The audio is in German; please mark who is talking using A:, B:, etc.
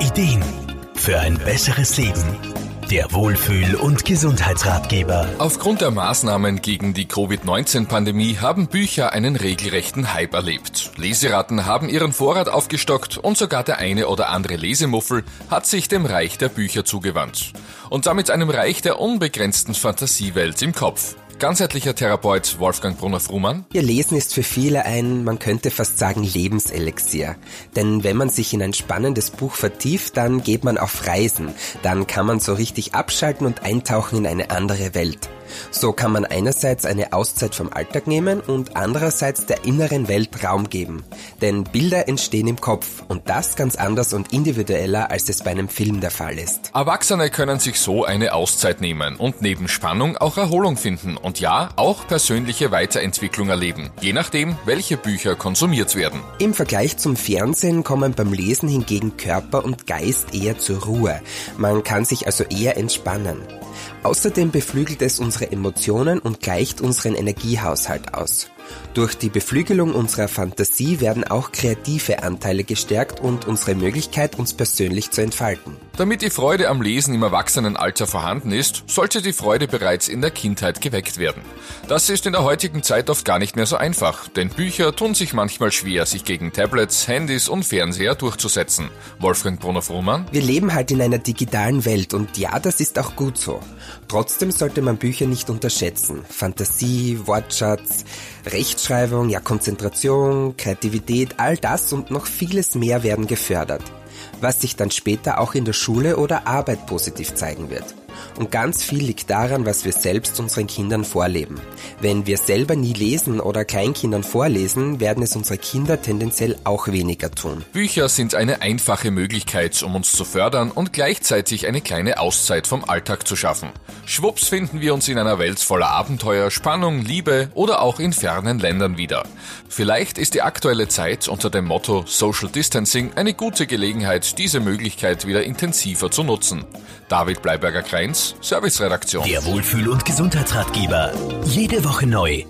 A: Ideen für ein besseres Leben. Der Wohlfühl- und Gesundheitsratgeber.
B: Aufgrund der Maßnahmen gegen die Covid-19-Pandemie haben Bücher einen regelrechten Hype erlebt. Leseratten haben ihren Vorrat aufgestockt und sogar der eine oder andere Lesemuffel hat sich dem Reich der Bücher zugewandt. Und damit einem Reich der unbegrenzten Fantasiewelt im Kopf. Ganzheitlicher Therapeut Wolfgang Brunner-Frumann.
C: Ihr Lesen ist für viele ein, man könnte fast sagen, Lebenselixier. Denn wenn man sich in ein spannendes Buch vertieft, dann geht man auf Reisen. Dann kann man so richtig abschalten und eintauchen in eine andere Welt. So kann man einerseits eine Auszeit vom Alltag nehmen und andererseits der inneren Welt Raum geben. Denn Bilder entstehen im Kopf und das ganz anders und individueller, als es bei einem Film der Fall ist.
B: Erwachsene können sich so eine Auszeit nehmen und neben Spannung auch Erholung finden und ja, auch persönliche Weiterentwicklung erleben, je nachdem, welche Bücher konsumiert werden.
C: Im Vergleich zum Fernsehen kommen beim Lesen hingegen Körper und Geist eher zur Ruhe. Man kann sich also eher entspannen. Außerdem beflügelt es unsere Emotionen und gleicht unseren Energiehaushalt aus. Durch die Beflügelung unserer Fantasie werden auch kreative Anteile gestärkt und unsere Möglichkeit, uns persönlich zu entfalten.
B: Damit die Freude am Lesen im Erwachsenenalter vorhanden ist, sollte die Freude bereits in der Kindheit geweckt werden. Das ist in der heutigen Zeit oft gar nicht mehr so einfach, denn Bücher tun sich manchmal schwer, sich gegen Tablets, Handys und Fernseher durchzusetzen. Wolfgang Brunner-Frumann?
C: Wir leben halt in einer digitalen Welt und ja, das ist auch gut so. Trotzdem sollte man Bücher nicht unterschätzen. Fantasie, Wortschatz, Rechtschreibung, ja Konzentration, Kreativität, all das und noch vieles mehr werden gefördert, was sich dann später auch in der Schule oder Arbeit positiv zeigen wird. Und ganz viel liegt daran, was wir selbst unseren Kindern vorleben. Wenn wir selber nie lesen oder Kleinkindern vorlesen, werden es unsere Kinder tendenziell auch weniger tun.
B: Bücher sind eine einfache Möglichkeit, um uns zu fördern und gleichzeitig eine kleine Auszeit vom Alltag zu schaffen. Schwupps finden wir uns in einer Welt voller Abenteuer, Spannung, Liebe oder auch in fernen Ländern wieder. Vielleicht ist die aktuelle Zeit unter dem Motto Social Distancing eine gute Gelegenheit, diese Möglichkeit wieder intensiver zu nutzen. David Bleiberger-Kreins, Serviceredaktion.
A: Der Wohlfühl- und Gesundheitsratgeber. Jede Woche neu.